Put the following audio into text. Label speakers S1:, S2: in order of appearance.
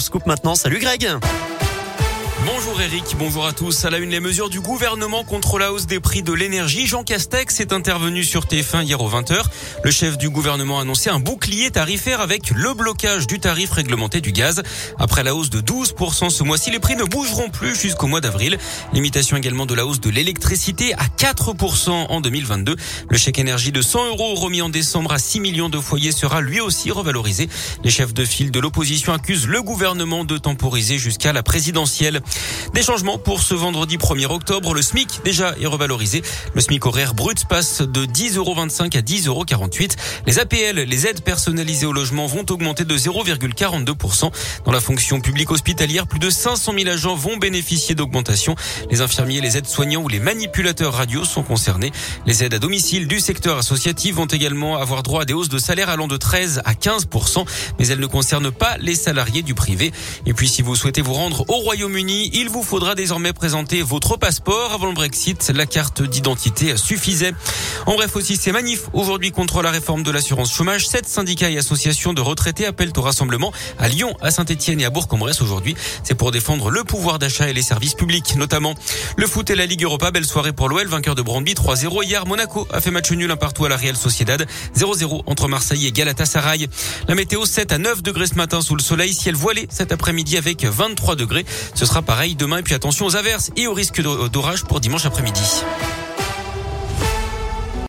S1: Scoop maintenant, salut Greg
S2: Bonjour Eric, bonjour à tous. À la une, les mesures du gouvernement contre la hausse des prix de l'énergie. Jean Castex est intervenu sur TF1 hier aux 20h. Le chef du gouvernement a annoncé un bouclier tarifaire avec le blocage du tarif réglementé du gaz. Après la hausse de 12% ce mois-ci, les prix ne bougeront plus jusqu'au mois d'avril. Limitation également de la hausse de l'électricité à 4% en 2022. Le chèque énergie de 100 euros remis en décembre à 6 millions de foyers sera lui aussi revalorisé. Les chefs de file de l'opposition accusent le gouvernement de temporiser jusqu'à la présidentielle. Des changements pour ce vendredi 1er octobre. Le SMIC déjà est revalorisé. Le SMIC horaire brut passe de 10,25 euros à 10,48 euros. Les APL, les aides personnalisées au logement, vont augmenter de 0,42%. Dans la fonction publique hospitalière, plus de 500 000 agents vont bénéficier d'augmentation. Les infirmiers, les aides soignants ou les manipulateurs radio sont concernés. Les aides à domicile du secteur associatif vont également avoir droit à des hausses de salaire allant de 13 à 15%, mais elles ne concernent pas les salariés du privé. Et puis, si vous souhaitez vous rendre au Il vous faudra désormais présenter votre passeport. Avant le Brexit, la carte d'identité suffisait. En bref aussi, ces manifs aujourd'hui contre la réforme de l'assurance chômage. Sept syndicats et associations de retraités appellent au rassemblement à Lyon, à Saint-Etienne et à Bourg-en-Bresse aujourd'hui. C'est pour défendre le pouvoir d'achat et les services publics notamment. Le foot et la Ligue Europa, belle soirée pour l'OL, vainqueur de Brandby 3-0. Hier, Monaco a fait match nul un partout à la Real Sociedad. 0-0 entre Marseille et Galatasaray. La météo 7 à 9 degrés ce matin sous le soleil, ciel voilé cet après-midi avec 23 degrés. Ce sera pareil demain et puis attention aux averses et au risque d'orage pour dimanche après-midi.